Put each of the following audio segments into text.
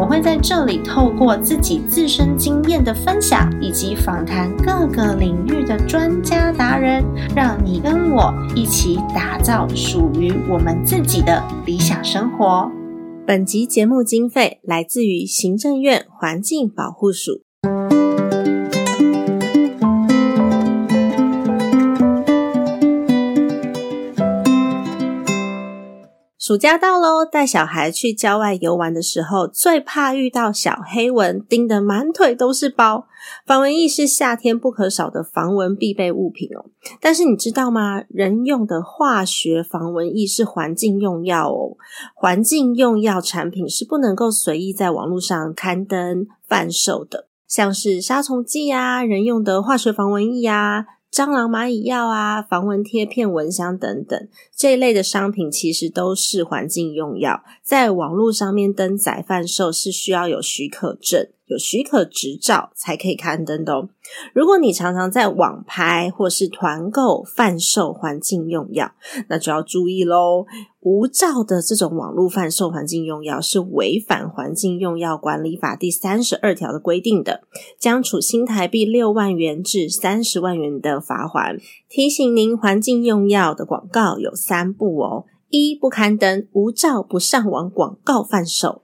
我会在这里透过自己自身经验的分享，以及访谈各个领域的专家达人，让你跟我一起打造属于我们自己的理想生活。本集节目经费来自于行政院环境保护署。暑假到喽，带小孩去郊外游玩的时候，最怕遇到小黑蚊，叮得满腿都是包。防蚊液是夏天不可少的防蚊必备物品哦。但是你知道吗？人用的化学防蚊液是环境用药哦。环境用药产品是不能够随意在网络上刊登贩售的，像是杀虫剂啊、人用的化学防蚊液啊。蟑螂、蚂蚁药啊，防蚊贴片、蚊香等等这一类的商品，其实都是环境用药，在网络上面登载贩售是需要有许可证。有许可执照才可以刊登的哦。如果你常常在网拍或是团购贩售环境用药，那就要注意喽。无照的这种网络贩售环境用药是违反《环境用药管理法》第三十二条的规定的，将处新台币六万元至三十万元的罚款。提醒您，环境用药的广告有三步哦：一不刊登无照不上网广告贩售；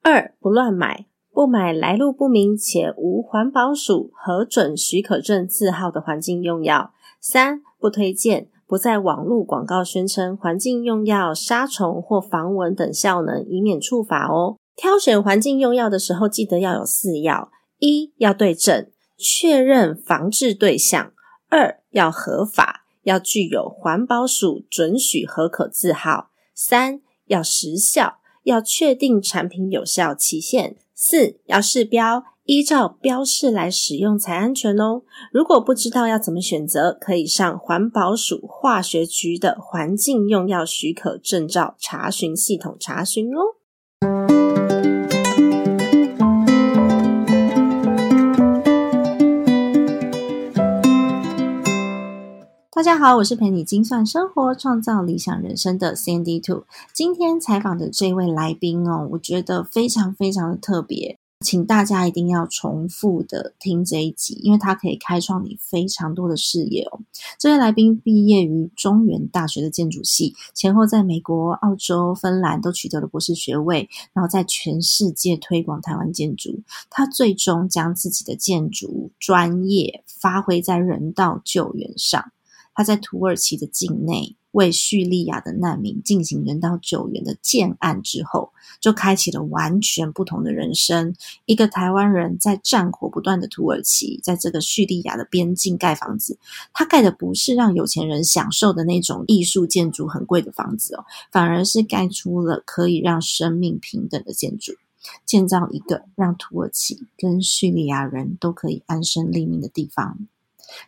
二不乱买。不买来路不明且无环保署核准许可证字号的环境用药。三不推荐，不在网络广告宣称环境用药杀虫或防蚊等效能，以免处罚哦。挑选环境用药的时候，记得要有四要：一要对症，确认防治对象；二要合法，要具有环保署准许合可字号；三要时效，要确定产品有效期限。四要试标，依照标示来使用才安全哦。如果不知道要怎么选择，可以上环保署化学局的环境用药许可证照查询系统查询哦。大家好，我是陪你精算生活、创造理想人生的 Sandy Two。今天采访的这位来宾哦，我觉得非常非常的特别，请大家一定要重复的听这一集，因为它可以开创你非常多的视野哦。这位来宾毕业于中原大学的建筑系，前后在美国、澳洲、芬兰都取得了博士学位，然后在全世界推广台湾建筑。他最终将自己的建筑专业发挥在人道救援上。他在土耳其的境内为叙利亚的难民进行人道救援的建案之后，就开启了完全不同的人生。一个台湾人在战火不断的土耳其，在这个叙利亚的边境盖房子，他盖的不是让有钱人享受的那种艺术建筑、很贵的房子哦，反而是盖出了可以让生命平等的建筑，建造一个让土耳其跟叙利亚人都可以安身立命的地方。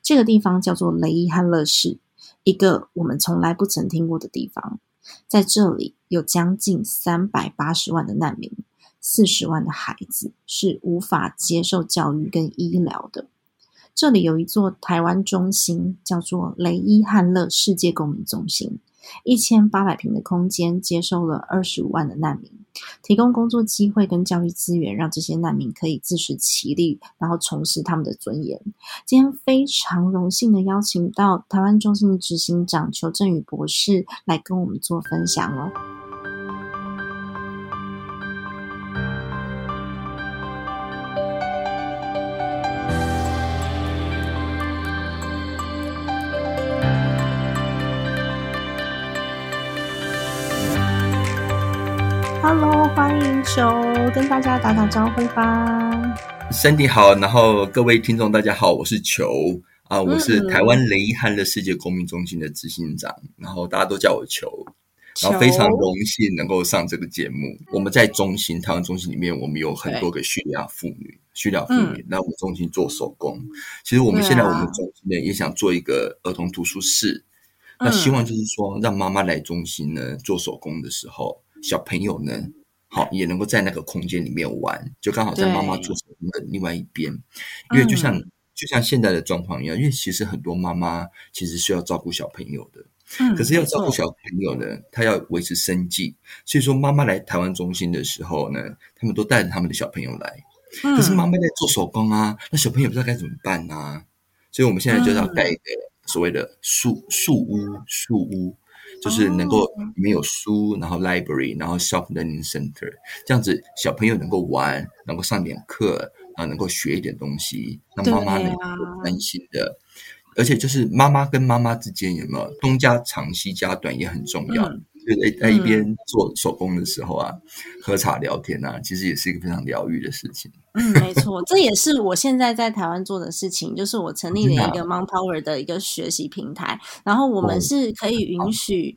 这个地方叫做雷伊汉勒市，一个我们从来不曾听过的地方。在这里有将近三百八十万的难民，四十万的孩子是无法接受教育跟医疗的。这里有一座台湾中心，叫做雷伊汉勒世界公民中心。一千八百平的空间，接收了二十五万的难民，提供工作机会跟教育资源，让这些难民可以自食其力，然后重拾他们的尊严。今天非常荣幸的邀请到台湾中心的执行长邱振宇博士来跟我们做分享哦。Hello，欢迎球，跟大家打打招呼吧。Sandy 好，然后各位听众大家好，我是球啊，我是台湾雷汉的世界公民中心的执行长，然后大家都叫我球，然后非常荣幸能够上这个节目。我们在中心台湾中心里面，我们有很多个叙利亚妇女，叙利亚妇女，那我们中心做手工。其实我们现在我们中心呢也想做一个儿童图书室。那希望就是说，让妈妈来中心呢做手工的时候，小朋友呢，好也能够在那个空间里面玩，就刚好在妈妈做手工的另外一边，因为就像就像现在的状况一样，因为其实很多妈妈其实需要照顾小朋友的。可是要照顾小朋友呢，他要维持生计，所以说妈妈来台湾中心的时候呢，他们都带着他们的小朋友来。可是妈妈在做手工啊，那小朋友不知道该怎么办啊，所以我们现在就要盖一个所谓的树树屋，树屋就是能够里面有书，然后 library，然后 self learning center，这样子小朋友能够玩，能够上点课啊，能够学一点东西，让妈妈能够安心的。而且就是妈妈跟妈妈之间有没有东家长西家短也很重要。就在在一边做手工的时候啊，喝茶聊天啊，其实也是一个非常疗愈的事情。嗯，没错，这也是我现在在台湾做的事情，就是我成立了一个 Mount Power 的一个学习平台，然后我们是可以允许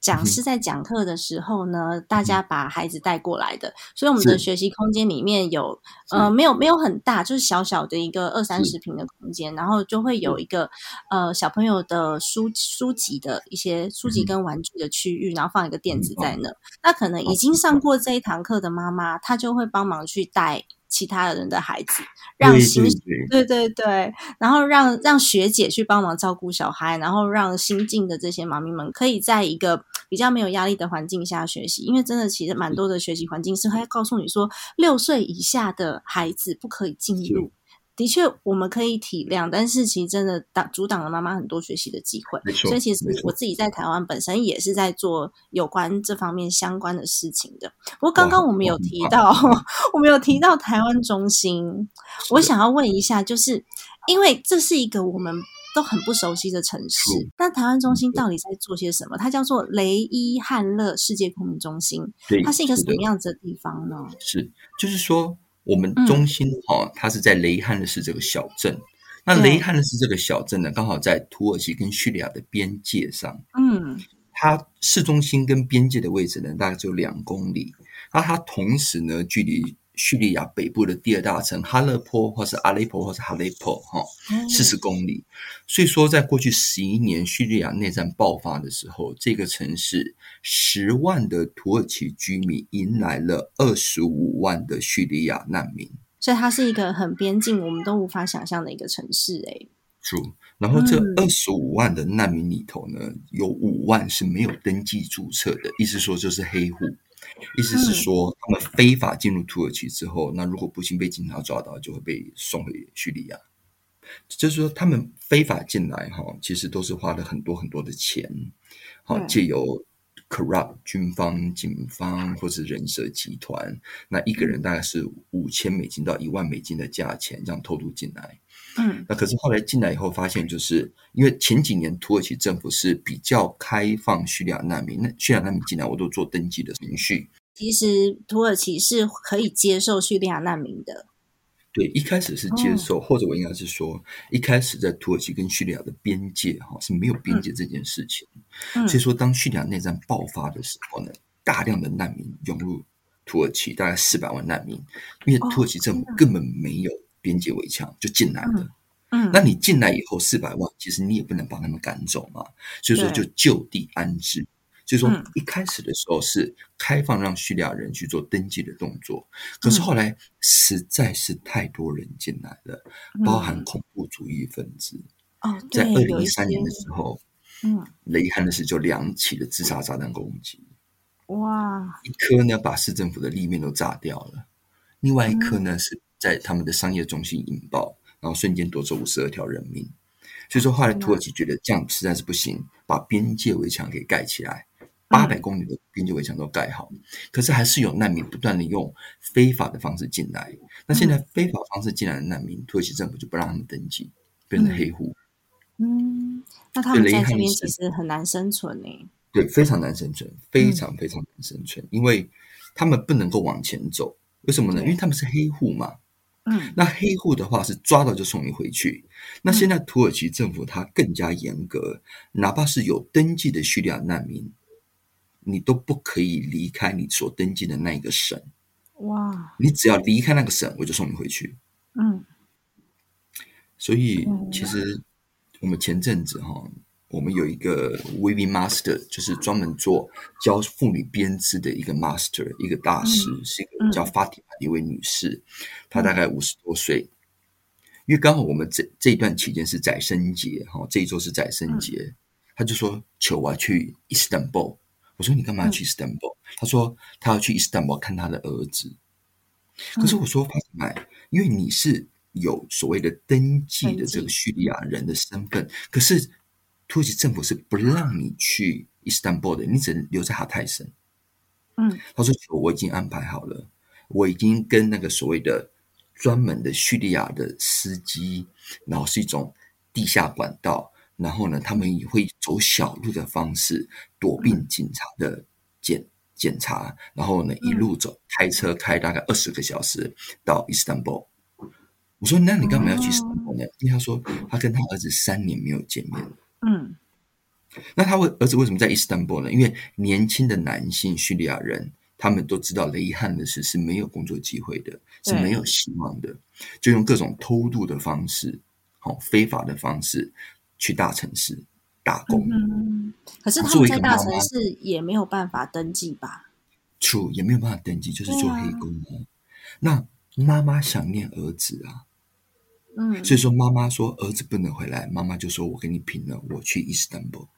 讲师在讲课的时候呢，大家把孩子带过来的，所以我们的学习空间里面有呃没有没有很大，就是小小的一个二三十平的空间，然后就会有一个呃小朋友的书书籍的一些书籍跟玩具的区域，然后放一个垫子在那，那可能已经上过这一堂课的妈妈，她就会帮忙去带。其他人的孩子，让新对对对，然后让让学姐去帮忙照顾小孩，然后让新进的这些妈咪们可以在一个比较没有压力的环境下学习。因为真的，其实蛮多的学习环境是会告诉你说，六岁以下的孩子不可以进入。的确，我们可以体谅，但是其实真的挡阻挡了妈妈很多学习的机会。所以其实我自己在台湾本身也是在做有关这方面相关的事情的。不过刚刚我们有提到，我们有提到台湾中心，我想要问一下，就是因为这是一个我们都很不熟悉的城市，那台湾中心到底在做些什么？它叫做雷伊汉勒世界公民中心，它是一个什么样子的地方呢？是，就是说。我们中心哈，它是在雷汉的是这个小镇。那雷汉的是这个小镇呢，刚好在土耳其跟叙利亚的边界上。嗯，它市中心跟边界的位置呢，大概只有两公里。那它同时呢，距离。叙利亚北部的第二大城哈勒坡，或是阿雷坡，或是哈雷坡，哈，四十公里。所以说，在过去十一年叙利亚内战爆发的时候，这个城市十万的土耳其居民迎来了二十五万的叙利亚难民。所以它是一个很边境，我们都无法想象的一个城市。哎，住。然后这二十五万的难民里头呢，有五万是没有登记注册的，意思说就是黑户。意思是说，他们非法进入土耳其之后，那如果不幸被警察抓到，就会被送回叙利亚。就是说，他们非法进来哈，其实都是花了很多很多的钱，好借由 corrupt 军方、警方或是人蛇集团，那一个人大概是五千美金到一万美金的价钱，这样偷渡进来。嗯，那可是后来进来以后，发现就是因为前几年土耳其政府是比较开放叙利亚难民，那叙利亚难民进来我都做登记的程序。其实土耳其是可以接受叙利亚难民的。对，一开始是接受，或者我应该是说，一开始在土耳其跟叙利亚的边界哈是没有边界这件事情。所以说，当叙利亚内战爆发的时候呢，大量的难民涌入土耳其，大概四百万难民，因为土耳其政府根本没有。边界围墙就进来了，嗯，那你进来以后四百万，其实你也不能把他们赶走嘛，所以说就就地安置。所以说一开始的时候是开放让叙利亚人去做登记的动作，可是后来实在是太多人进来了，包含恐怖主义分子。哦，在二零一三年的时候，嗯，雷汉的是就两起的自杀炸弹攻击，哇，一颗呢把市政府的立面都炸掉了，另外一颗呢是。在他们的商业中心引爆，然后瞬间夺走五十二条人命。所以说，后来土耳其觉得这样实在是不行，把边界围墙给盖起来，八百公里的边界围墙都盖好。可是还是有难民不断的用非法的方式进来。那现在非法方式进来的难民，土耳其政府就不让他们登记，变成黑户。嗯，那他们在这边其实很难生存呢。对，非常难生存，非常非常难生存，因为他们不能够往前走。为什么呢？因为他们是黑户嘛。嗯，那黑户的话是抓到就送你回去。那现在土耳其政府它更加严格，哪怕是有登记的叙利亚难民，你都不可以离开你所登记的那一个省。哇！你只要离开那个省，我就送你回去。嗯。所以其实我们前阵子哈，我们有一个 weaving master，就是专门做教妇女编织的一个 master，一个大师，是一个叫 Fatima 的一位女士，她大概五十多岁。因为刚好我们这这一段期间是宰生节，哈，这一周是宰生节，她就说求我去 Istanbul。我说你干嘛去 Istanbul？她说她要去 Istanbul 看她的儿子。可是我说 Fatima，因为你是有所谓的登记的这个叙利亚人的身份，可是。土耳其政府是不让你去伊斯坦布尔的，你只能留在哈泰省。嗯，他说：“我已经安排好了，我已经跟那个所谓的专门的叙利亚的司机，然后是一种地下管道，然后呢，他们也会走小路的方式躲避警察的检检查，然后呢，一路走，开车开大概二十个小时到伊斯坦布尔。我说：“那你干嘛要去伊斯坦布呢？”因为他说他跟他儿子三年没有见面。嗯，那他为儿子为什么在伊斯坦布尔呢？因为年轻的男性叙利亚人，他们都知道雷汉的事是没有工作机会的，是没有希望的，就用各种偷渡的方式，好非法的方式去大城市打工。嗯，可是他们在大城市也没有办法登记吧？True，也没有办法登记，就是做黑工。那妈妈想念儿子啊。嗯，所以说妈妈说儿子不能回来，妈妈就说我跟你拼了，我去伊斯坦布尔。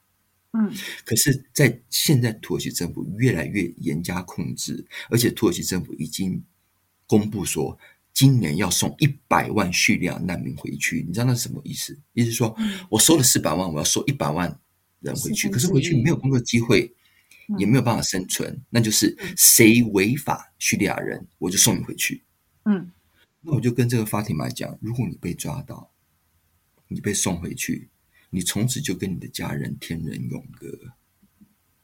嗯，可是，在现在土耳其政府越来越严加控制，而且土耳其政府已经公布说，今年要送一百万叙利亚难民回去。你知道那是什么意思？意思说我收了四百万，我要收一百万人回去，可是回去没有工作机会，也没有办法生存，那就是谁违法叙利亚人，我就送你回去。嗯。那我就跟这个法庭来讲，如果你被抓到，你被送回去，你从此就跟你的家人天人永隔，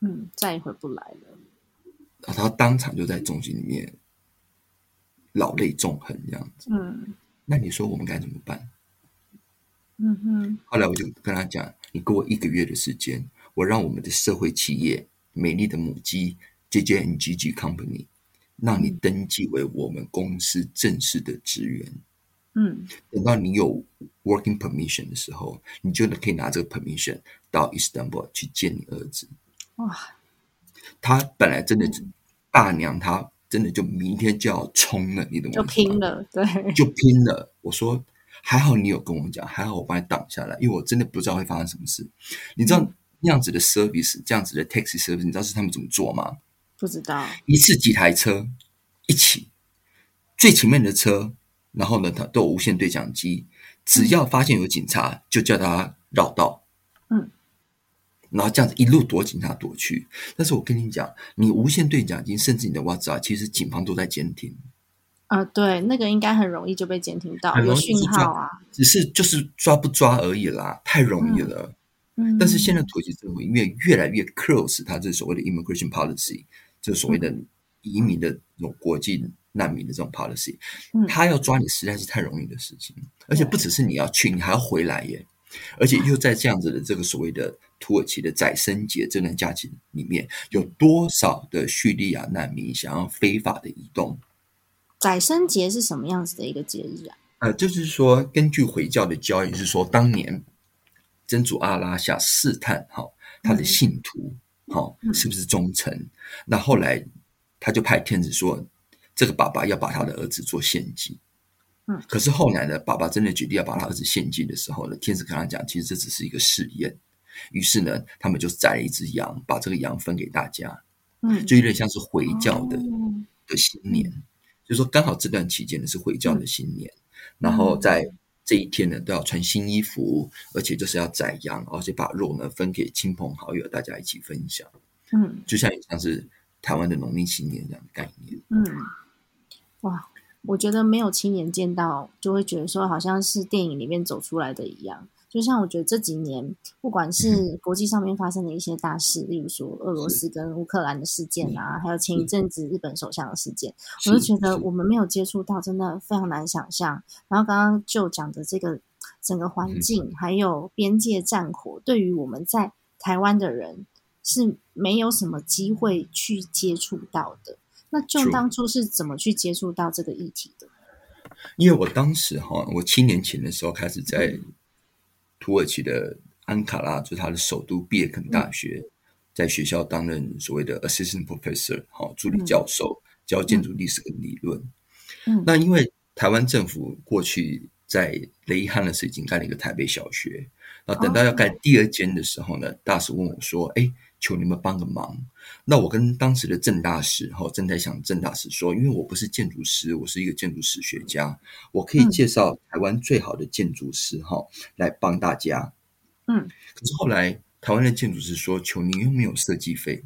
嗯，再也回不来了。他当场就在中心里面老泪纵横这样子。嗯，那你说我们该怎么办？嗯哼。后来我就跟他讲，你给我一个月的时间，我让我们的社会企业美丽的母鸡 J J N G G Company。让你登记为我们公司正式的职员，嗯，等到你有 working permission 的时候，你就可以拿这个 permission 到 Istanbul 去见你儿子。哇，他本来真的大娘，他真的就明天就要冲了，你懂吗？就拼了，对，就拼了。我说还好你有跟我讲，还好我帮你挡下来，因为我真的不知道会发生什么事。你知道那样子的 service，这样子的 taxi service，你知道是他们怎么做吗？不知道一次几台车一起，最前面的车，然后呢，它都有无线对讲机，只要发现有警察，就叫他绕道，嗯，然后这样子一路躲警察躲去。但是我跟你讲，你无线对讲机，甚至你的 WhatsApp，其实警方都在监听。啊，对，那个应该很容易就被监听到，有讯号啊，只是就是抓不抓而已啦，太容易了。嗯，但是现在土耳其政府因为越来越 close，它这所谓的 immigration policy。就所谓的移民的这种国际难民的这种 policy，他要抓你实在是太容易的事情，而且不只是你要去，你还要回来耶，而且又在这样子的这个所谓的土耳其的宰生节这段假期里面，有多少的叙利亚难民想要非法的移动？宰生节是什么样子的一个节日啊？呃，就是说，根据回教的教义是说，当年真主阿拉下试探哈他的信徒。好，是不是忠诚？那后来他就派天子说，这个爸爸要把他的儿子做献祭。嗯，可是后来呢，爸爸真的决定要把他儿子献祭的时候呢，天子跟他讲，其实这只是一个试验。于是呢，他们就宰了一只羊，把这个羊分给大家。嗯，就有点像是回教的的新年，就说刚好这段期间呢是回教的新年，然后在。这一天呢，都要穿新衣服，而且就是要宰羊，而且把肉呢分给亲朋好友，大家一起分享。嗯，就像像是台湾的农历新年这样的概念。嗯，哇，我觉得没有亲眼见到，就会觉得说好像是电影里面走出来的一样。就像我觉得这几年，不管是国际上面发生的一些大事，例如说俄罗斯跟乌克兰的事件啊，还有前一阵子日本首相的事件，我就觉得我们没有接触到，真的非常难想象。然后刚刚就讲的这个整个环境，还有边界战火，对于我们在台湾的人是没有什么机会去接触到的。那就当初是怎么去接触到这个议题的？因为我当时哈，我七年前的时候开始在。土耳其的安卡拉，就是他的首都毕业肯大学，在学校担任所谓的 assistant professor，好助理教授，教建筑历史跟理论。嗯。那因为台湾政府过去在雷汉的时候已经盖了一个台北小学，那等到要盖第二间的时候呢，大使问我说：“哎，求你们帮个忙。”那我跟当时的郑大使哈正在想郑大使说，因为我不是建筑师，我是一个建筑史学家，我可以嗯介绍台湾最好的建筑师哈来帮大家。嗯，可是后来台湾的建筑师说：“求您又没有设计费，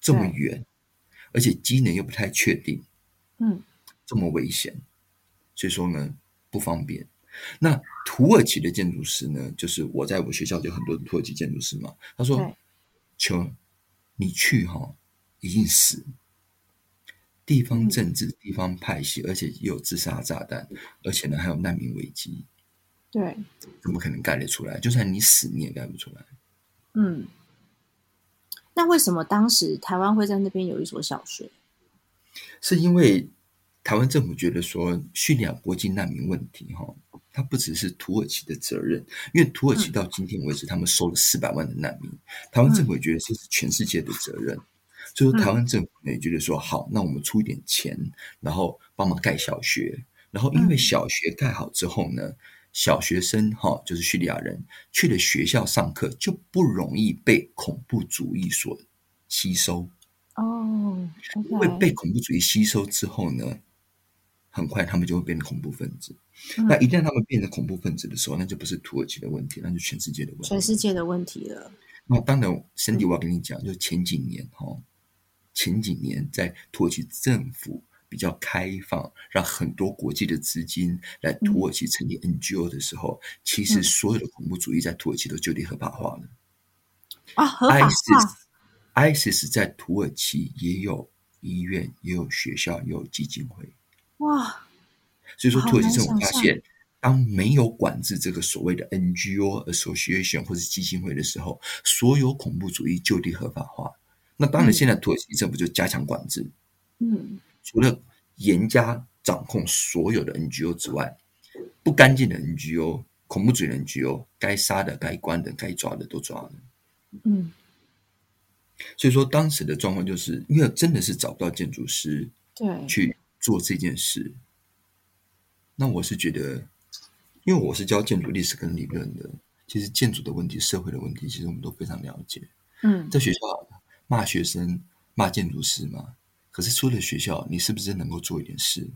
这么对远，而且机能又不太确定，嗯这么危险，所以说呢不方便。那土耳其的建筑师呢，就是我在我学校就很多土耳其建筑师嘛，他说对：“求你去哈、一定死。地方嗯政治、地方派系，而且也有自杀炸弹，而且呢还有难民危机，对，怎么可能盖得出来？就算你死，你也盖不出来。嗯。那为什么当时台湾会在那边有一所小学？是因为台湾政府觉得说叙利亚国际难民问题哈，它不只是土耳其的责任，因为土耳其到今天为止，他们收了四百万的难民，台湾政府也觉得这是全世界的责任，所以说台湾政府呢也觉得说好，那我们出一点钱，然后帮忙盖小学，然后因为小学盖好之后呢。小学生哈，就是叙利亚人去了学校上课，就不容易被恐怖主义所吸收。哦因为被恐怖主义吸收之后呢，很快他们就会变成恐怖分子。嗯那一旦他们变成恐怖分子的时候，那就不是土耳其的问题，那就全世界的问题全。世界的问题了。那当然，森迪，我要跟你讲，就前几年哈，前几年在土耳其政府比较开放，让很多国际的资金来土耳其成立 NGO 的时候，其实嗯所有的恐怖主义在土耳其都就地合法化了。啊，合法化 ISIS ISIS 在土耳其也有医院，也有学校，也有基金会。哇，所以说，土耳其政府发现，当没有管制这个所谓的 NGO association 或者基金会的时候，所有恐怖主义就地合法化。那当然，嗯现在土耳其政府就加强管制，嗯除了严加掌控所有的 NGO 之外，不干净的 NGO、恐怖主义的 NGO，该杀的、该关的、该抓的都抓了。嗯，所以说，当时的状况就是因为真的是找不到建筑师对，去做这件事。那我是觉得，因为我是教建筑历史跟理论的，其实建筑的问题、社会的问题，其实我们都非常了解。嗯在学校骂学生、骂建筑师嘛，可是出了学校，你是不是能够做一点事？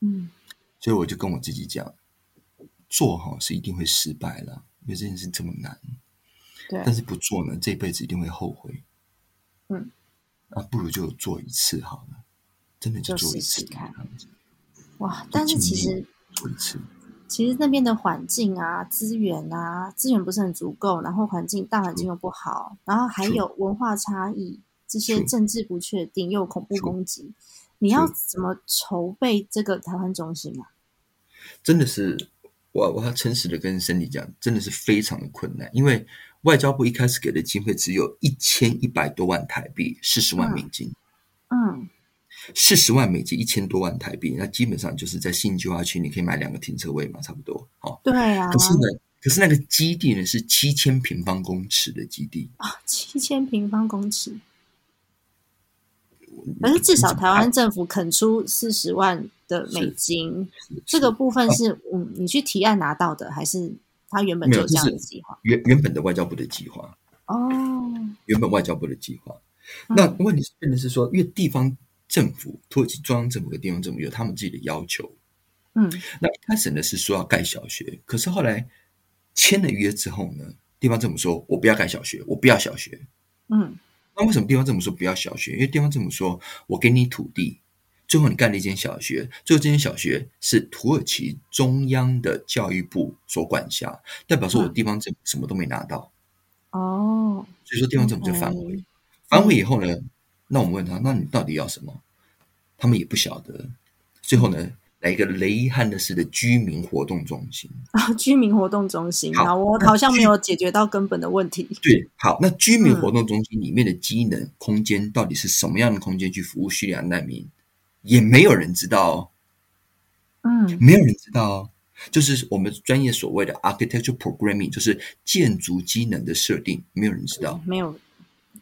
嗯所以我就跟我自己讲，做哈是一定会失败了，因为这件事这么难。对，但是不做呢，这辈子一定会后悔。嗯，那不如就做一次好了，真的就就做一次试试看哇，但是其实做一次。其实那边的环境啊、资源啊，资源不是很足够，然后环境大环境又不好，然后还有文化差异，这些政治不确定，又恐怖攻击，你要怎么筹备这个台湾中心啊？真的是，我我要诚实的跟森迪讲，真的是非常的困难，因为外交部一开始给的经费只有一千一百多万台币，四十万美金，嗯，四十万美金，一千多万台币，那基本上就是在新计划区你可以买两个停车位嘛，差不多。好、对啊，可是呢，可是那个基地呢是七千平方公尺的基地，啊，七千平方公尺，可是至少台湾政府肯出四十万的美金，这个部分是嗯，你去提案拿到的，还是他原本就有这样的计划？原原本的外交部的计划，哦，原本外交部的计划。嗯那问题是变的是说，因为地方政府、土耳其中央政府跟地方政府有他们自己的要求。嗯那一开始呢是说要盖小学，可是后来签了约之后呢，地方政府说我不要盖小学，我不要小学。嗯那为什么地方政府说不要小学？因为地方政府说我给你土地，最后你盖了一间小学，最后这间小学是土耳其中央的教育部所管辖，代表说我嗯地方政府什么都没拿到，哦，所以说地方政府就反悔。嗯反悔以后呢，那我们问他，那你到底要什么？他们也不晓得。最后呢，来一个雷汉的市的居民活动中心。啊，居民活动中心，好好，我好像没有解决到根本的问题。对，好，那居民嗯活动中心里面的机能空间到底是什么样的空间去服务叙利亚难民，也没有人知道哦，嗯没有人知道哦。就是我们专业所谓的 architecture programming，就是建筑机能的设定，没有人知道。没有，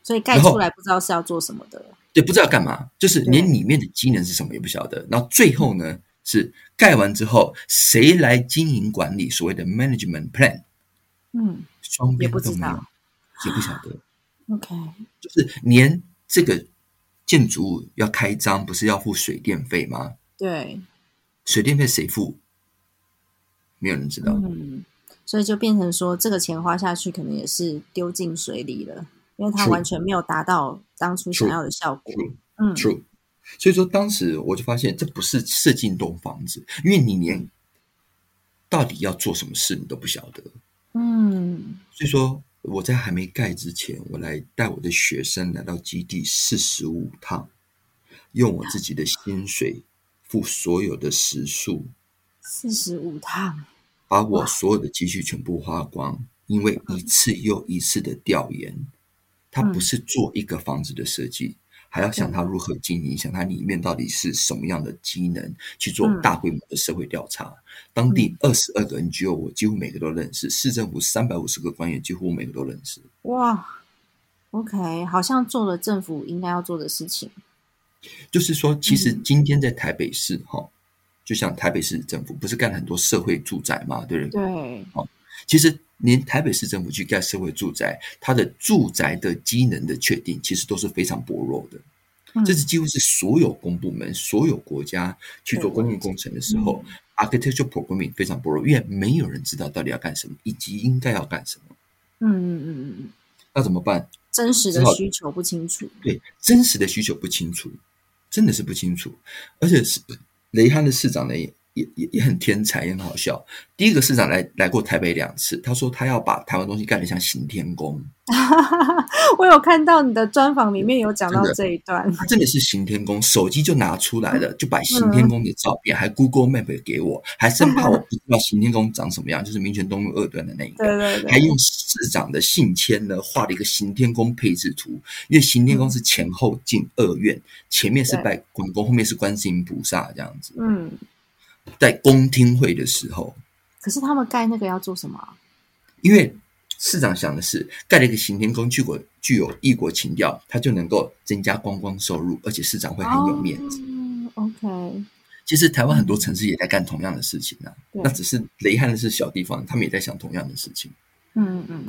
所以盖出来不知道是要做什么的。对，不知道干嘛，就是连里面的机能是什么也不晓得。然后最后呢，是盖完之后谁来经营管理？所谓的 management plan，嗯，双边也不知都没有道，也不晓得。OK，就是连这个建筑物要开张，不是要付水电费吗？对，水电费谁付？没有人知道。嗯，所以就变成说，这个钱花下去，可能也是丢进水里了，因为它完全没有达到当初想要的效果。True 嗯。True，所以说当时我就发现这不是设计一栋房子，因为你连到底要做什么事你都不晓得。嗯。所以说我在还没盖之前，我来带我的学生来到基地四十五趟，用我自己的薪水付所有的食宿，四十五趟，把我所有的积蓄全部花光，因为一次又一次的调研，它不是做一个房子的设计，还要想它如何经营，想它里面到底是什么样的机能，去做大规模的社会调查。当地二十二个 NGO，我几乎每个都认识；市政府三百五十个官员，几乎每个都认识。哇，OK，好像做了政府应该要做的事情。就是说，其实今天在台北市哈、就像台北市政府不是干了很多社会住宅嘛，对不对？对，其实连台北市政府去盖社会住宅，它的住宅的机能的确定，其实都是非常薄弱的。嗯这是几乎是所有公部门、所有国家去做公共工程的时候、a r c h i t e c t u r e programming 非常薄弱，因为没有人知道到底要干什么，以及应该要干什么。嗯嗯嗯嗯嗯，那怎么办？真实的需求不清楚。对，真实的需求不清楚，真的是不清楚。而且是雷汉的市长呢，也也也也很天才，也很好笑。第一个市长来来过台北两次，他说他要把台湾东西干得像行天宫，我有看到你的专访里面有讲到这一段。他真的是行天宫，手机就拿出来了，就把行天宫的照片，还 Google Map 给我，还生怕我不知道行天宫长什么样，就是民权东路二段的那一个。对对对，还用市长的信签呢画了一个行天宫配置图，因为行天宫是前后进二院，前面是拜关公，后面是观世音菩萨这样子。嗯，在公听会的时候，可是他们盖那个要做什么啊？因为市长想的是盖了一个行天宫，具有具有异国情调，他就能够增加观光收入，而且市长会很有面子。哦、OK，其实台湾很多城市也在干同样的事情啊，那只是雷汉的是小地方，他们也在想同样的事情。嗯嗯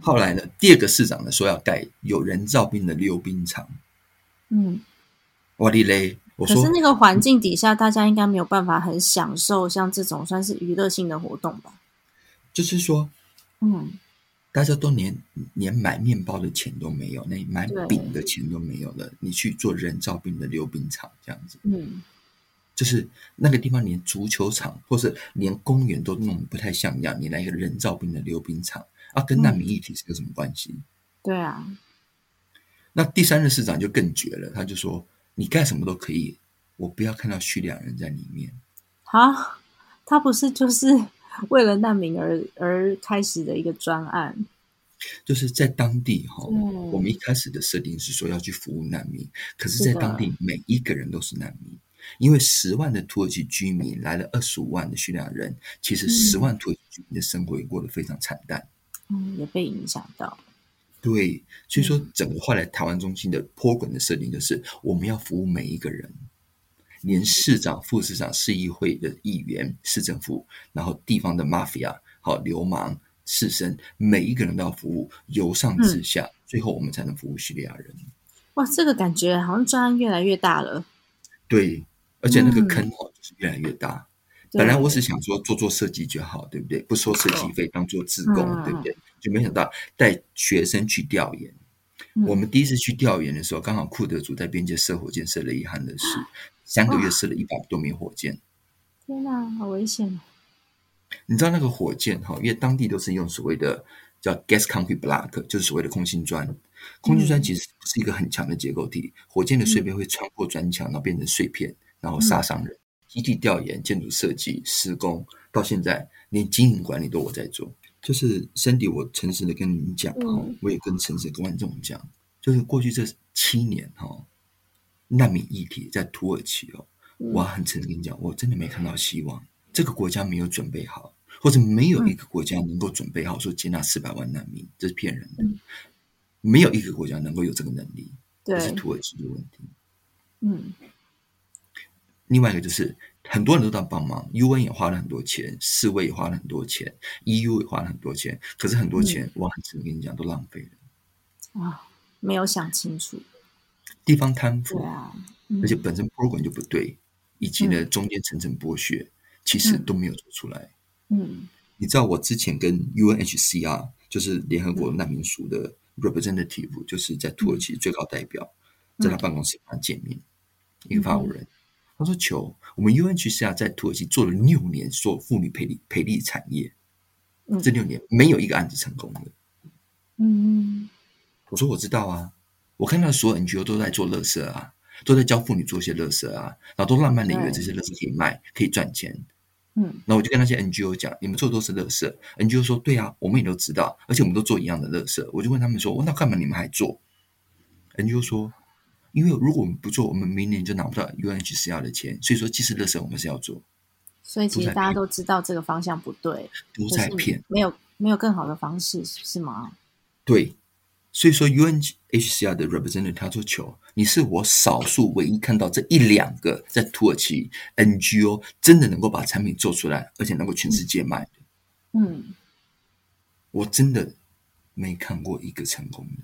后来呢，第二个市长呢说要盖有人造冰的溜冰场，嗯。哇哩嘞！可是那个环境底下，大家应该没有办法很享受像这种算是娱乐性的活动吧？就是说，嗯，大家都连连买面包的钱都没有，那买饼的钱都没有了，你去做人造冰的溜冰场这样子，嗯，就是那个地方连足球场或是连公园都弄得不太像样，你来一个人造冰的溜冰场啊，跟难民议题是有什么关系？对啊，那第三任市长就更绝了，他就说你干什么都可以，我不要看到叙利亚人在里面。啊，他不是就是 为了难民而而开始的一个专案？就是在当地哈、对我们一开始的设定是说要去服务难民，可是，在当地每一个人都是难民，因为十万的土耳其居民来了二十五万的叙利亚人，其实嗯十万土耳其居民的生活也过得非常惨淡。嗯，也被影响到。对，所以说嗯整个后来台湾中心的 program 的设定就是我们要服务每一个人，连市长、副市长、市议会的议员、市政府，然后地方的 mafia、好流氓、士绅，每一个人都要服务，由上至下，最后我们才能服务叙利亚人。哇，这个感觉好像专案越来越大了。对，而且那个嗯坑哦，就是越来越大。对本来我是想说做做设计就好，对不对？不收设计费，当做自工，嗯对不对？就没想到带学生去调研。嗯我们第一次去调研的时候，刚好库德族在边界射火箭射了遗憾的是，三个月射了一百多枚火箭。天哪，好危险哦！你知道那个火箭哈，因为当地都是用所谓的叫 gas concrete block，就是所谓的空心砖。空心砖其实是一个很强的结构体，火箭的碎片会穿过砖墙，然后变成碎片，然后杀伤人。基地调研、建筑设计、施工，到现在连经营管理都我在做。就是 Sandy，，我诚实的跟你们讲哈，嗯我也跟诚实的观众讲，就是过去这七年哈，难民议题在土耳其哦，嗯我很诚实跟你讲，我真的没看到希望，这个国家没有准备好，或者没有一个国家能够准备好说接纳四百万难民，这是骗人的。没有一个国家能够有这个能力，这是，土耳其的问题。嗯另外一个就是很多人都在帮忙，UN 也花了很多钱，世卫也花了很多钱，EU 也花了很多钱，可是很多钱、我很诚跟你讲都浪费了，啊，没有想清楚。地方贪腐，对啊，嗯。而且本身 program 就不对，以及呢中间层层剥削，其实都没有做出来。嗯。你知道我之前跟 UNHCR 就是联合国难民署的 representative，就是在土耳其最高代表，在他办公室跟他见面，一个法国人，他说：“求我们 UNHCR 在土耳其做了六年做妇女培力培力产业，嗯这六年没有一个案子成功的。嗯”我说：“我知道啊，我看到所有 NGO 都在做乐色啊，都在教妇女做一些乐色啊，然后都浪漫的以为这些乐色可以卖，可以赚钱。”嗯那我就跟那些 NGO 讲，你们做的都是垃圾。NGO 说，对啊，我们也都知道，而且我们都做一样的垃圾。我就问他们说，那干嘛你们还做？NGO 说，因为如果我们不做，我们明年就拿不到 UNHCR 的钱，所以说即使垃圾我们是要做，所以其实大家都知道这个方向不对，都在骗。没有没有更好的方式，是吗？对，所以说 UNHCR 的 representative 他说：“求你是我少数唯一看到这一两个在土耳其 NGO 真的能够把产品做出来，而且能够全世界卖的，嗯，我真的没看过一个成功的。”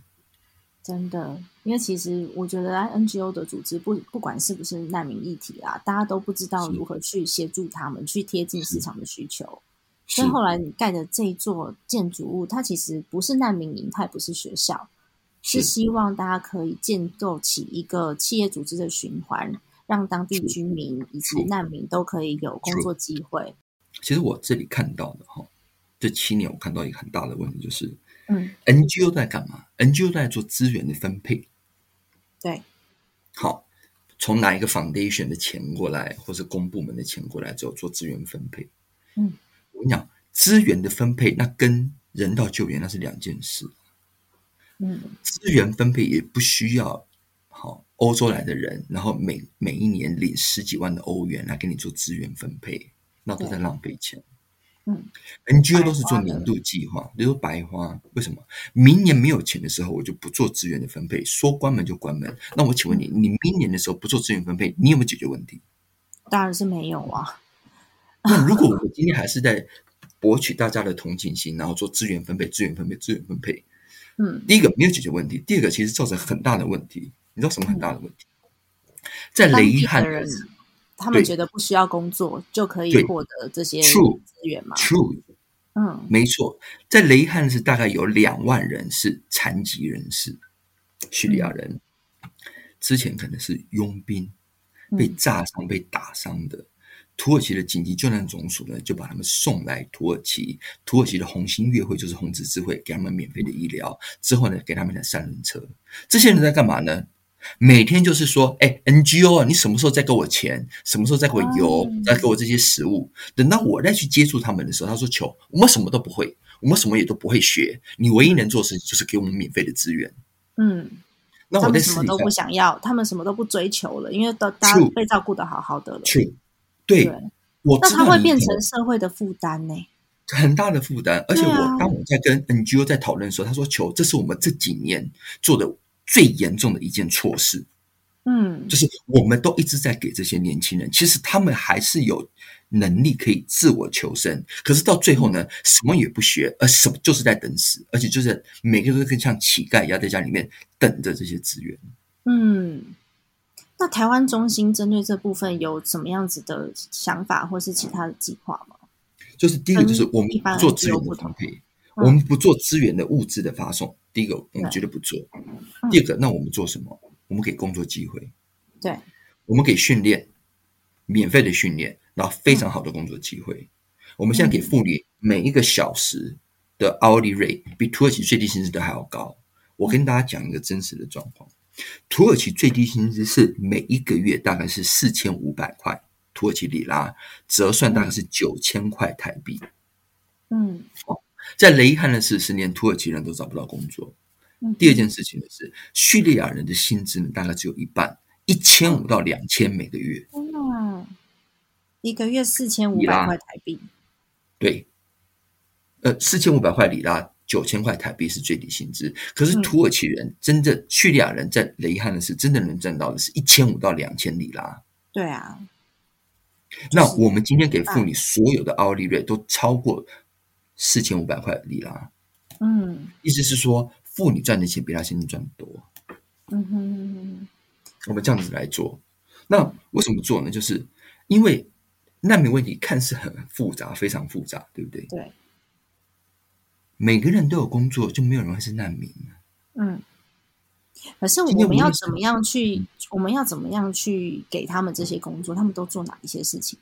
真的，因为其实我觉得 NGO 的组织不不管是不是难民议题啊，大家都不知道如何去协助他们，去贴近市场的需求。所以后来你盖的这一座建筑物，它其实不是难民营，它也不是学校，是是。希望大家可以建构起一个企业组织的循环，让当地居民以及难民都可以有工作机会。其实我这里看到的哈，这七年我看到一个很大的问题，就是嗯，NGO 在干嘛？NGO 在做资源的分配。对，好，从哪一个 foundation 的钱过来，或是公部门的钱过来之后做资源分配。嗯，我跟你讲，资源的分配那跟人道救援那是两件事。嗯资源分配也不需要好欧洲来的人，然后每每一年领十几万的欧元来给你做资源分配，那都在浪费钱。嗯 NGO 都是做年度计划，比如说白花，为什么？明年没有钱的时候，我就不做资源的分配，说关门就关门。那我请问你，你明年的时候不做资源分配，你有没有解决问题？当然是没有啊。那如果我今天还是在博取大家的同情心，然后做资源分配、资源分配、资源分配，嗯第一个没有解决问题，第二个其实造成很大的问题。你知道什么很大的问题？在当雷汉地的人，他们觉得不需要工作就可以获得这些资源嘛？true 嗯没错，在雷汉是大概有两万人是残疾人士，叙利亚人，之前可能是佣兵，被嗯炸伤、被打伤的。土耳其的紧急救难总署呢，就把他们送来土耳其。土耳其的红星月会就是红十字会，给他们免费的医疗。之后呢，给他们的三轮车。这些人在干嘛呢？每天就是说，哎，NGO 啊，你什么时候再给我钱？什么时候再给我油？哦再给我这些食物？等到我再去接触他们的时候，他说：“求，我们什么都不会，我们什么也都不会学。你唯一能做的事情就是给我们免费的资源。”嗯，那我什么都不想要，他们什么都不追求了，因为都大家被照顾的好好的了。去，对，对，那我知道你有它会变成社会的负担呢？很大的负担。而且我当我在跟 NGO 在讨论的时候，他说：“求，这是我们这几年做的最严重的一件错事，嗯就是我们都一直在给这些年轻人，其实他们还是有能力可以自我求生，可是到最后呢，什么也不学，而什么就是在等死，而且就是每个都跟像乞丐一样在家里面等着这些资源。嗯。那台湾中心针对这部分有什么样子的想法，或是其他的计划吗？就是第一个就是我们做资源的分配，嗯我们不做资源的物资的发送。第一个我们绝对不做。第二个，那我们做什么？我们给工作机会，对，我们给训练，免费的训练，然后非常好的工作机会。我们现在给妇女每一个小时的 hourly rate 比土耳其最低薪资都还要高。我跟大家讲一个真实的状况：土耳其最低薪资是每一个月大概是四千五百块土耳其里拉，折算大概是九千块台币。嗯在雷汉的是，是连土耳其人都找不到工作。嗯。第二件事情的是，叙利亚人的薪资呢大概只有一半，一千五到两千每个月。嗯，一个月四千五百块台币。对，呃，四千五百块里拉，九千块台币是最低薪资。可是嗯土耳其人真正叙利亚人在雷汉的是真的能挣到的是一千五到两千里拉。对啊，那我们今天给妇女所有的 hourly rate 都超过四千五百块里拉，嗯意思是说妇女赚的钱比她先生赚的多。嗯哼我们这样子来做，那为什么做呢？就是因为难民问题看似很复杂，非常复杂，对不对？对，每个人都有工作，就没有人会是难民。嗯。可是我们要怎么样去？我们要怎么样去给他们这些工作？他们都做哪一些事情？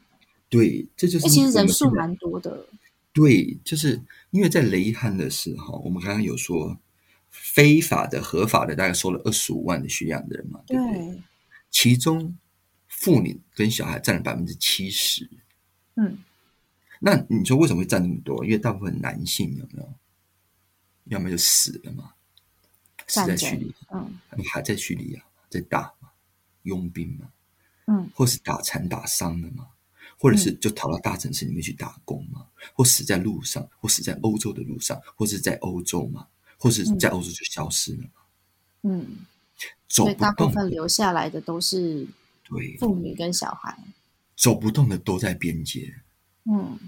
对，这就是哎，其实人数蛮多的。对，就是因为在雷汉的时候，我们刚刚有说非法的、合法的，大概收了二十五万的叙利亚的人嘛，对不对？对，其中妇女跟小孩占了百分之七十。嗯，那你说为什么会占那么多？因为大部分男性有没有？要么就死了嘛，死在叙利亚，，嗯还在叙利亚在打嘛，佣兵嘛，嗯或是打残打伤的嘛，或者是就逃到大城市里面去打工嘛，或死在路上，或死在欧洲的路上，或是在欧洲嘛，或是在欧洲就消失了嘛，嗯，走所以大部分留下来的都是对，妇女跟小孩。走不动的都在边界，嗯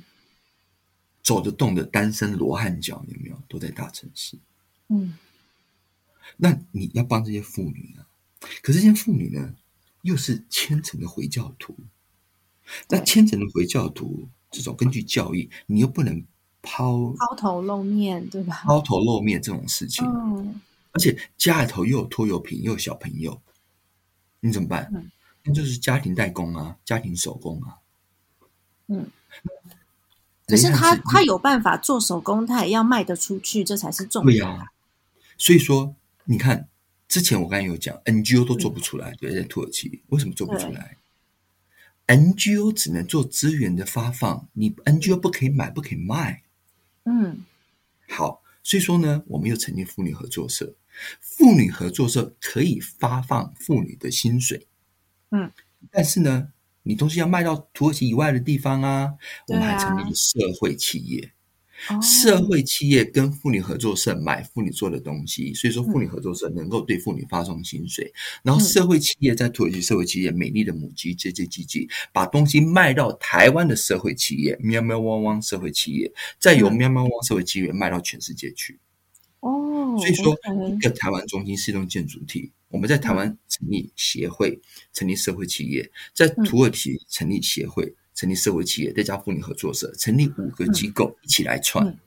走得动的单身罗汉脚有没有？都在大城市。嗯那你要帮这些妇女啊，可是这些妇女呢，又是虔诚的回教徒。那对虔诚的回教徒，这种根据教义，你又不能抛抛头露面，对吧？抛头露面这种事情，嗯而且家里头又有拖油瓶，又有小朋友，你怎么办？嗯那就是家庭代工啊，家庭手工啊。嗯。可是他他有办法做手工，他也要卖得出去，这才是重点对点。呀、所以说你看，之前我刚才有讲，NGO 都做不出来，对，在土耳其为什么做不出来？NGO 只能做资源的发放，你 NGO 不可以买，不可以卖。嗯好，所以说呢，我们又成立妇女合作社，妇女合作社可以发放妇女的薪水，嗯，但是呢，你东西要卖到土耳其以外的地方啊，我们还成立了社会企业。哦。社会企业跟妇女合作社买妇女做的东西，所以说妇女合作社能够对妇女发送薪水，然后社会企业在土耳其社会企业美丽的母鸡 JJGG 把东西卖到台湾的社会企业喵喵汪汪社会企业，再由嗯。喵喵汪社会企业卖到全世界去。哦，所以说，一个台湾中心是一栋建筑体。我们在台湾成立协会，成立社会企业；在土耳其成立协会，成立社会企业，再加妇女合作社，成立五个机构一起来串。嗯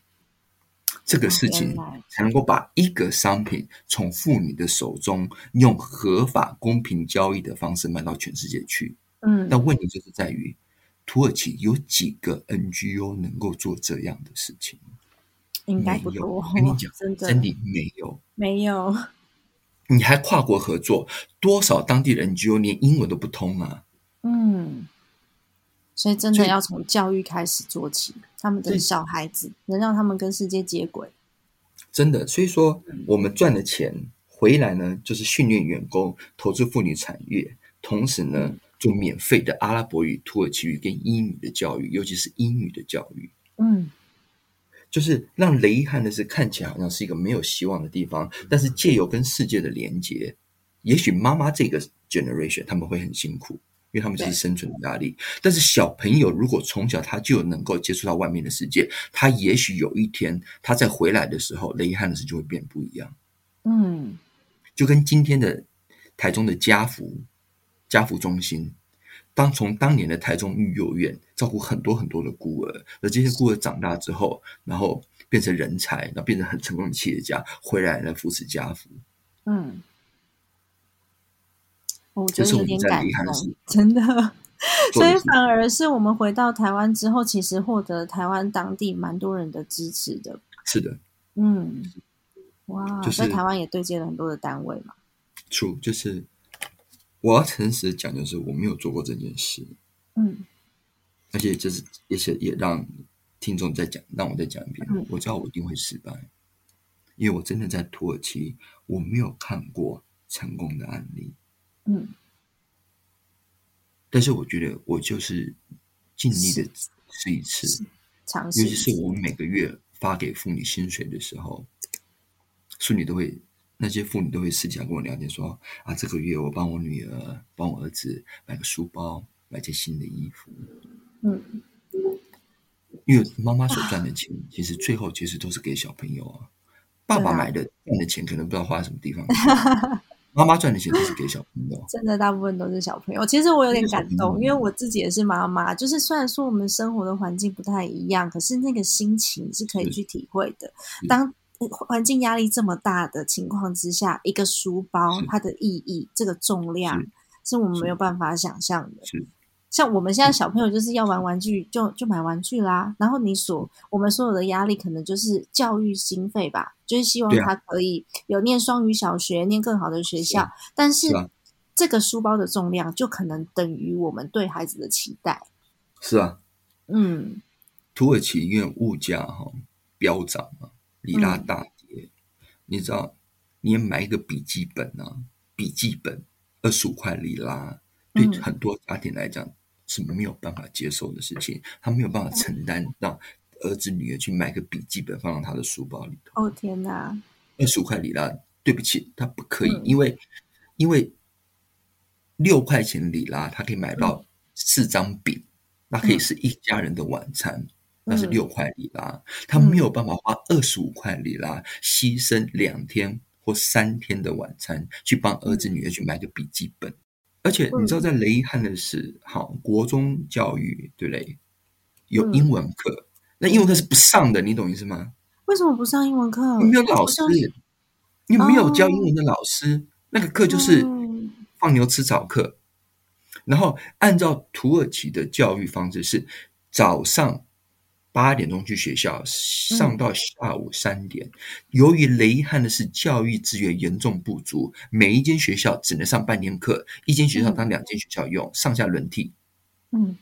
这个事情才能够把一个商品从妇女的手中用合法、公平交易的方式卖到全世界去。嗯那问题就是在于，土耳其有几个 NGO 能够做这样的事情？应该不多我，跟你讲，真的真的没有。没有。你还跨国合作，多少当地人 NGO 连英文都不通啊？嗯，所以真的要从教育开始做起，他们的小孩子能让他们跟世界接轨。真的，所以说我们赚的钱回来呢，就是训练员工、投资妇女产业，同时呢，做免费的阿拉伯语、土耳其语跟英语的教育，尤其是英语的教育，嗯就是让雷汉的是看起来好像是一个没有希望的地方，但是借由跟世界的连接，也许妈妈这个 generation 他们会很辛苦。因为他们就是生存的压力，但是小朋友如果从小他就能够接触到外面的世界，他也许有一天他在回来的时候，雷汉的事就会变不一样。嗯就跟今天的台中的家福家福中心，当从当年的台中育幼院照顾很多很多的孤儿，而这些孤儿长大之后，然后变成人才，然后变成很成功的企业家，回来来扶持家福。嗯，我觉得有点感动真的。所以反而是我们回到台湾之后，其实获得台湾当地蛮多人的支持的。是的，嗯，哇，就是在台湾也对接了很多的单位嘛。true 就是我要诚实的讲，就是我没有做过这件事，嗯而且就是而且也让听众再讲，让我再讲一遍，嗯我知道我一定会失败，因为我真的在土耳其，我没有看过成功的案例。嗯但是我觉得我就是尽力的试一次，尝尤其是我们每个月发给妇女薪水的时候，妇女都会那些妇女都会私底下跟我聊天说啊，这个月我帮我女儿、帮我儿子买个书包，买件新的衣服。嗯，因为妈妈所赚的钱，其实最后其实都是给小朋友啊。爸爸买的赚的钱可能不知道花在什么地方去，妈妈赚的钱都是给小朋友。真的大部分都是小朋友。其实我有点感动，因为我自己也是妈妈。就是虽然说我们生活的环境不太一样，可是那个心情是可以去体会的。当呃环境压力这么大的情况之下，一个书包它的意义，这个重量是是我们没有办法想象的。是像我们现在小朋友就是要玩玩具，就就买玩具啦。然后你所我们所有的压力，可能就是教育经费吧，就是希望他可以有念双语小学，念更好的学校。是但是这个书包的重量，就可能等于我们对孩子的期待。是啊，嗯，土耳其因为物价哈飙涨嘛，里拉嗯大跌，你知道，你也买一个笔记本啊，笔记本二十五块里拉，对嗯。很多家庭来讲是没有办法接受的事情，他没有办法承担让儿子女儿去买个笔记本放到他的书包里头，哦天哪，二十五块里拉，对不起，他不可以，嗯。因为因为六块钱里拉，他可以买到四张饼，那可以是一家人的晚餐，那是嗯六块里拉，他没有办法花二十五块里拉，牺牲两天或三天的晚餐去帮儿子女儿去买个笔记本，而且你知道，在雷汉的是，好国中教育，对不对？有英文课，那英文课是不上的，你懂意思吗？为什么不上英文课？你没有老师你没有教英文的老师，那个课就是嗯放牛吃草课。然后按照土耳其的教育方式是早上八点钟去学校，上到下午三点。由于雷汉的是教育资源严重不足，每一间学校只能上半天课，一间学校当两间学校用，上下轮替。嗯，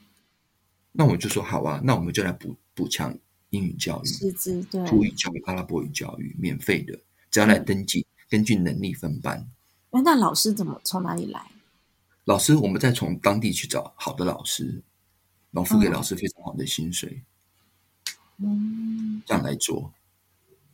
那我就说好啊，那我们就来补补强英语教育。师资对，土语教育、阿拉伯语教育，免费的，只要来登记，根据能力分班。哎那老师怎么从哪里来？老师，我们再从当地去找好的老师，然后付给嗯老师非常好的薪水，嗯这样来做。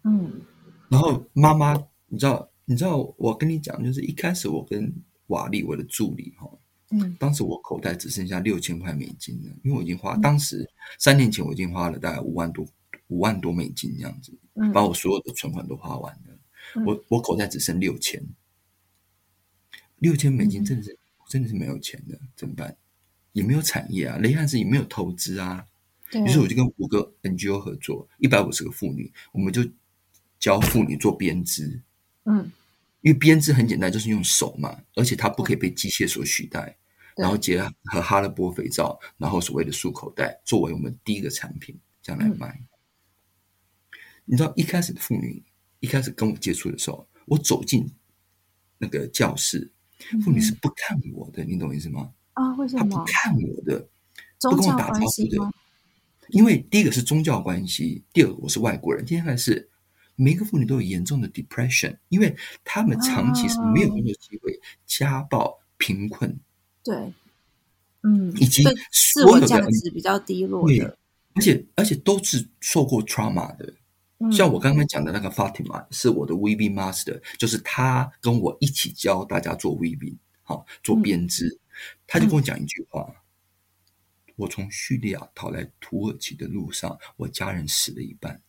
嗯。然后妈妈，你知道，你知道，我跟你讲，就是一开始我跟瓦力，我的助理哈，嗯。当时我口袋只剩下六千块美金了，因为我已经花，嗯当时三年前我已经花了大概五万多五万多美金这样子，嗯，把我所有的存款都花完了，嗯。我我口袋只剩六千，六千美金嗯。真的是、真的是没有钱的，怎么办？也没有产业啊，雷汉是也没有投资啊，对于是我就跟五个 NGO 合作，一百五十个妇女，我们就教妇女做编织，嗯因为编织很简单，就是用手嘛，而且它不可以被机械所取代。然后结合哈勒波肥皂，然后所谓的束口袋，作为我们第一个产品，这样来卖。你知道一开始的妇女一开始跟我接触的时候，我走进那个教室，妇女是不看我的，你懂我意思吗？啊，为什么她不？看我的，不跟我打招呼的。因为第一个是宗教关系，第二个我是外国人，第三个是每一个妇女都有严重的 depression，因为她们长期是没有工作机会，家暴、贫困，对，嗯，以及所有价值比较低落对的，，而且而且都是受过 trauma 的。嗯像我刚刚讲的那个 Fatima 是我的 Weaving Master，就是他跟我一起教大家做 Weaving，好做嗯编织。他就跟我讲一句话：我从叙利亚逃来土耳其的路上，我家人死了一半。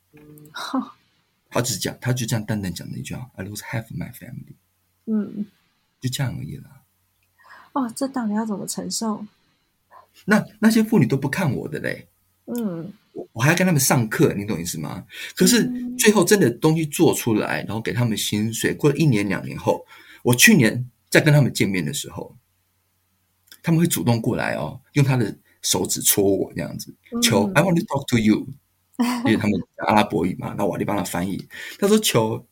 他只讲，他就这样淡淡讲了一句话：I lose half my family，嗯，就这样而已啦。哦，这到底要怎么承受？那那些妇女都不看我的嘞，嗯我我还要跟他们上课，你懂意思吗？可是嗯最后真的东西做出来，然后给他们薪水，过了一年两年后，我去年在跟他们见面的时候，他们会主动过来哦，用他的手指戳我这样子，嗯求、I want to talk to you，因为他们阿拉伯语嘛，那瓦力帮他翻译，他说求，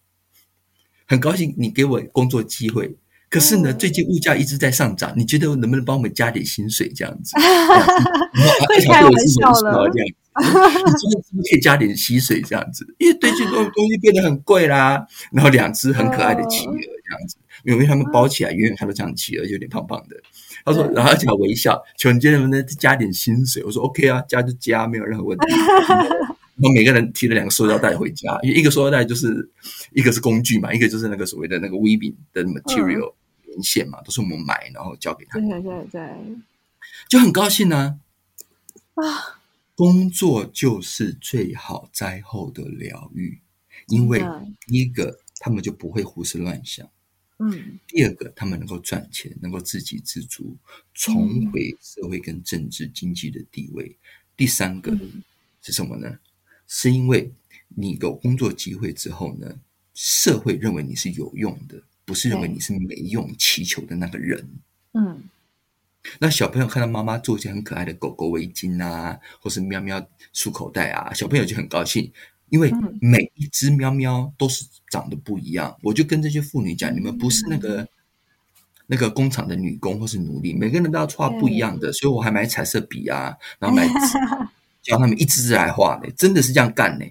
很高兴你给我工作机会。可是呢，嗯最近物价一直在上涨，你觉得能不能帮我们加点薪水这样子？这样子然后会开玩笑了这样子，你真的是不是可以加点薪水这样子？因为对这种东西变得很贵啦。然后两只很可爱的企鹅这样子，因为他们包起来，远远看到这样企鹅，有点胖胖的。他说，然后而且还微笑，求你今天能不能加点薪水？我说 OK 啊，加就加，没有任何问题。然后每个人提了两个塑料袋回家，因为一个塑料袋就是一个是工具嘛，一个就是那个所谓的那个 weaving 的 material 连线嘛，都是我们买然后交给他，对对对，就很高兴呢。啊，工作就是最好灾后的疗愈，因为第一个他们就不会胡思乱想，嗯第二个他们能够赚钱，能够自给自足，重回社会跟政治经济的地位。第三个嗯是什么呢？是因为你有工作机会之后呢，社会认为你是有用的，不是认为你是没用祈求的那个人。嗯那小朋友看到妈妈做一些很可爱的狗狗围巾啊，或是喵喵束口袋啊，小朋友就很高兴，因为嗯每一只喵喵都是长得不一样。我就跟这些妇女讲，你们不是那个那个工厂的女工或是奴隶，每个人都要画不一样的，所以我还买彩色笔啊，然后买纸 教他们一只只来画呢，真的是这样干呢。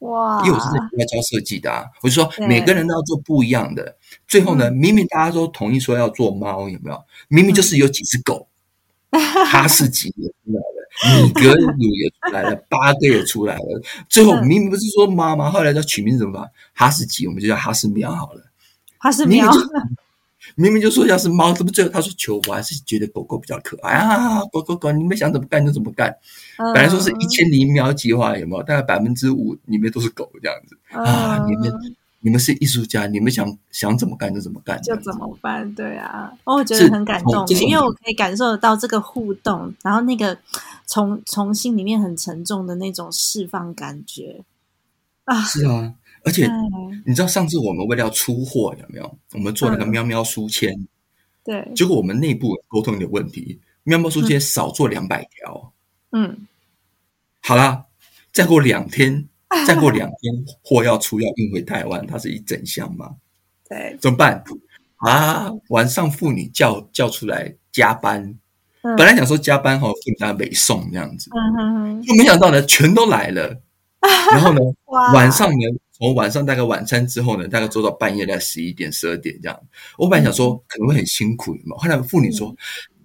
哇，因为我是在学校教设计的啊，我就说每个人都要做不一样的。最后呢，明明大家都同意说要做猫，有没有？明明就是有几只狗，哈士奇也出来了，米格鲁也出来了，八个也出来了。最后明明不是说妈妈？后来叫取名字怎么办？哈士奇，我们就叫哈士喵好了。哈士喵明明，就说要是猫，怎么最后他说求我还是觉得狗狗比较可爱啊？狗狗狗，你们想怎么干就怎么干。本来说是一千零喵计划，有没有？大概百分之五里面都是狗这样子啊！你们嗯你们是艺术家，你们想想怎么干就怎么干，就怎么办？对啊，哦我觉是得很感动，因为我可以感受得到这个互动，然后那个从从心里面很沉重的那种释放感觉。啊，是啊，而且你知道上次我们为了要出货有没有？我们做那个嗯。喵喵书签，对，结果我们内部沟通有问题，喵喵书签少做两百条。嗯，好啦，再过两天，再过两天货要出要运回台湾，它是一整箱嘛，对，怎么办？啊，晚上妇女叫叫出来加班，嗯。本来想说加班哈，妇女大家北送这样子，就没想到呢，全都来了。然后呢，晚上呢，从晚上大概晚餐之后呢，大概做到半夜大概十一点、十二点这样。我本来想说可能会很辛苦嘛，后来妇女说：“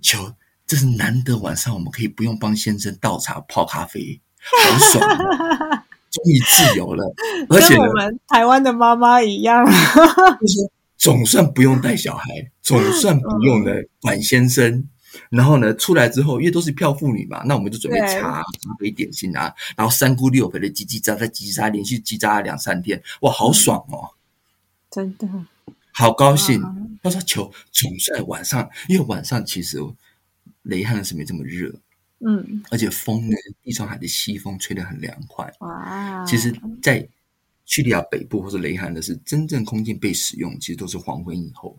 求，这是难得晚上我们可以不用帮先生倒茶泡咖啡，好爽啊，终于自由了。而且跟我，们台湾的妈妈一样，就是说总算不用带小孩，总算不用呢管先生。然后呢，出来之后，因为都是漂妇女嘛，那我们就准备对。茶、茶杯、点心啊，然后三姑六婆的叽叽喳喳、叽叽喳喳，连续叽喳两三天，哇，好爽哦，真的，好高兴。哇。他说求总算晚上，因为晚上其实雷汉是没这么热，嗯，而且风呢，地中海的西风吹得很凉快。哇，其实，在叙利亚北部或者雷寒的是真正空间被使用，其实都是黄昏以后。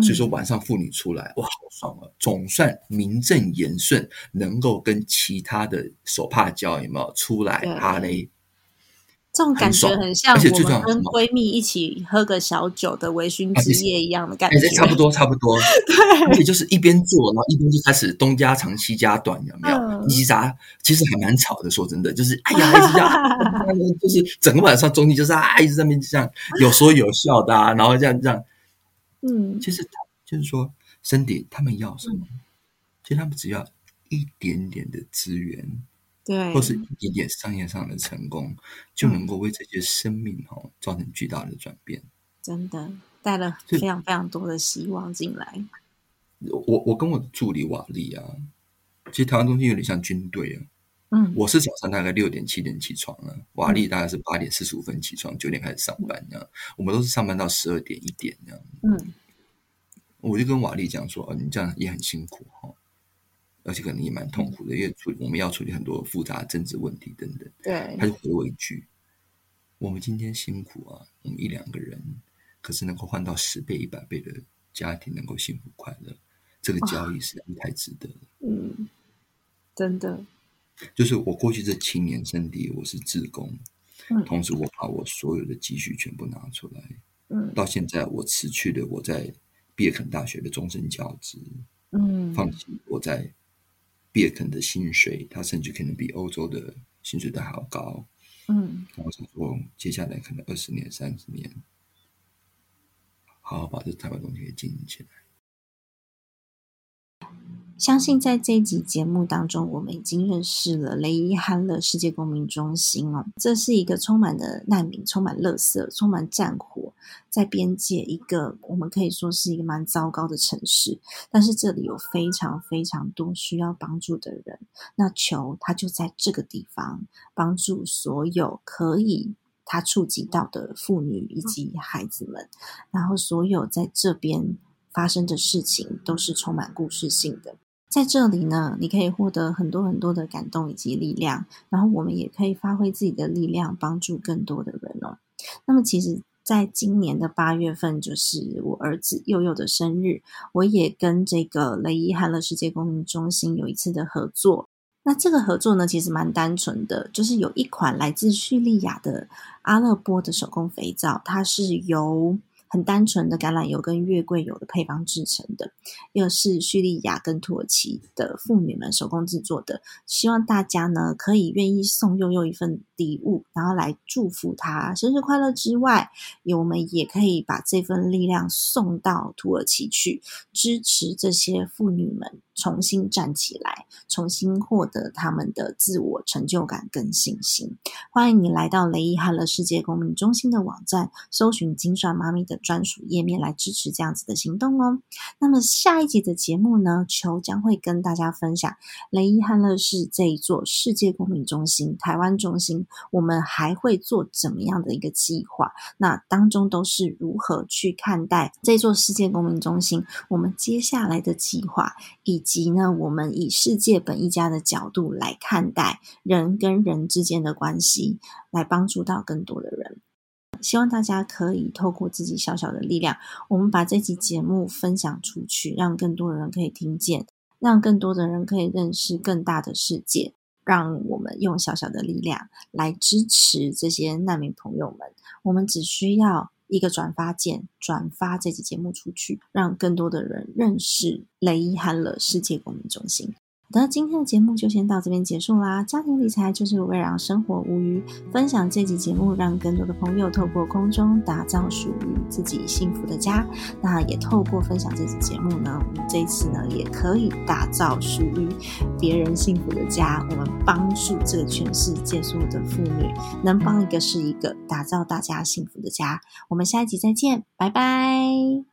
所以说晚上妇女出来，哇，好爽啊！总算名正言顺，能够跟其他的手帕交有没有出来对哈嘞？这种感觉很像我们跟闺蜜一起喝个小酒的微醺之夜一样的感哎，觉，这差不多，差不多。对而且就是一边做，然后一边就开始东家长西家短，有没有？嗯叽叽喳，其实还蛮吵的。说真的，就是哎呀，一直这样，就是整个晚上中间就是啊，一直在那边这样有说有笑的啊，然后这样这样。嗯，其实就是说，森迪他们要什么？其实他们只要一点点的资源，对，或是一点点商业上的成功，就能够为这些生命哦造成巨大的转变。真的带了非常非常多的希望进来，我我跟我的助理瓦利啊，其实台湾中心有点像军队啊。嗯，我是早上大概六点七点起床啊，瓦力大概是八点四十五分起床，九点开始上班这样。我们都是上班到十二点一点这样。嗯，我就跟瓦力讲说，哦，你这样也很辛苦哈、哦，而且可能也蛮痛苦的，因为处理我们要处理很多复杂的政治问题等等。对他，就回我一句：“我们今天辛苦啊，我们一两个人，可是能够换到十倍、一百倍的家庭能够幸福快乐，这个交易实在是太值得了。嗯，真的，就是我过去这七年生地，我是自工，嗯同时我把我所有的积蓄全部拿出来，嗯到现在我辞去了我在毕业肯大学的终身教职，嗯，放弃我在毕业肯的薪水，他甚至可能比欧洲的薪水都还要高。嗯然后想说，接下来可能二十年、三十年，好好好把这台湾东西给经营起来。相信在这一集节目当中，我们已经认识了雷伊汉勒世界公民中心哦。这是一个充满的难民、充满垃圾、充满战火，在边界一个我们可以说是一个蛮糟糕的城市。但是这里有非常非常多需要帮助的人。那球他就在这个地方帮助所有可以他触及到的妇女以及孩子们，然后所有在这边发生的事情都是充满故事性的。在这里呢，你可以获得很多很多的感动以及力量，然后我们也可以发挥自己的力量，帮助更多的人哦。那么，其实在今年的八月份，就是我儿子佑佑的生日，我也跟这个雷伊汉勒世界公民中心有一次的合作。那这个合作呢，其实蛮单纯的，就是有一款来自叙利亚的阿勒波的手工肥皂，它是由。很单纯的橄榄油跟月桂油的配方制成的，又是叙利亚跟土耳其的妇女们手工制作的。希望大家呢可以愿意送悠悠一份礼物，然后来祝福她生日快乐之外，我们也可以把这份力量送到土耳其去，支持这些妇女们重新站起来，重新获得他们的自我成就感跟信心。欢迎你来到雷伊哈勒世界公民中心的网站，搜寻金算妈咪的。专属页面来支持这样子的行动哦。那么下一集的节目呢，球将会跟大家分享雷伊汉乐市这一座世界公民中心、台湾中心，我们还会做怎么样的一个计划？那当中都是如何去看待这座世界公民中心？我们接下来的计划，以及呢，我们以世界本一家的角度来看待人跟人之间的关系，来帮助到更多的人。希望大家可以透过自己小小的力量，我们把这期节目分享出去，让更多的人可以听见，让更多的人可以认识更大的世界。让我们用小小的力量来支持这些难民朋友们。我们只需要一个转发键，转发这期节目出去，让更多的人认识雷伊汉勒世界公民中心。那今天的节目就先到这边结束啦。家庭理财就是为了让生活无虞，分享这集节目，让更多的朋友透过空中打造属于自己幸福的家。那也透过分享这集节目呢，我们这一次呢也可以打造属于别人幸福的家。我们帮助这个全世界所有的妇女，能帮一个是一个，打造大家幸福的家。我们下一集再见，拜拜。